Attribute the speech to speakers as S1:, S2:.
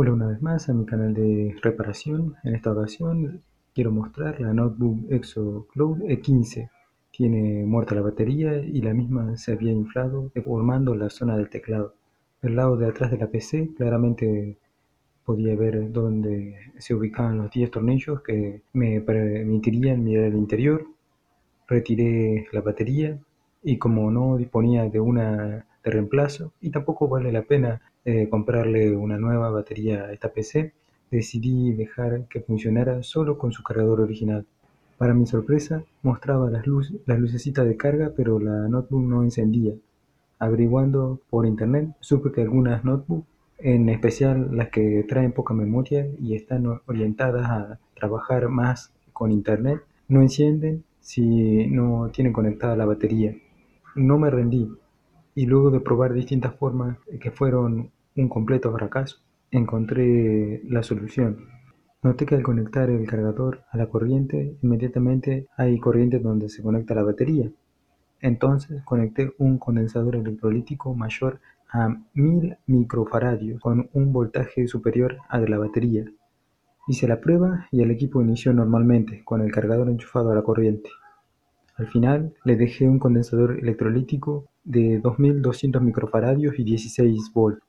S1: Hola una vez más a mi canal de reparación. En esta ocasión quiero mostrar la notebook Exo Cloud E15. Tiene muerta la batería y la misma se había inflado deformando la zona del teclado. Del lado de atrás de la PC claramente podía ver dónde se ubicaban los 10 tornillos que me permitirían mirar el interior. Retiré la batería y como no disponía de una de reemplazo y tampoco vale la pena eh, comprarle una nueva batería a esta PC, decidí dejar que funcionara solo con su cargador original. Para mi sorpresa, mostraba las, luz, las lucecitas de carga, pero la notebook no encendía. Averiguando por internet, supe que algunas notebooks, en especial las que traen poca memoria y están orientadas a trabajar más con internet, no encienden si no tienen conectada la batería. No me rendí y luego de probar distintas formas que fueron un completo fracaso, encontré la solución. Noté que al conectar el cargador a la corriente, inmediatamente hay corriente donde se conecta la batería. Entonces conecté un condensador electrolítico mayor a 1000 microfaradios con un voltaje superior al de la batería. Hice la prueba y el equipo inició normalmente con el cargador enchufado a la corriente. Al final le dejé un condensador electrolítico de 2200 microfaradios y 16 volts.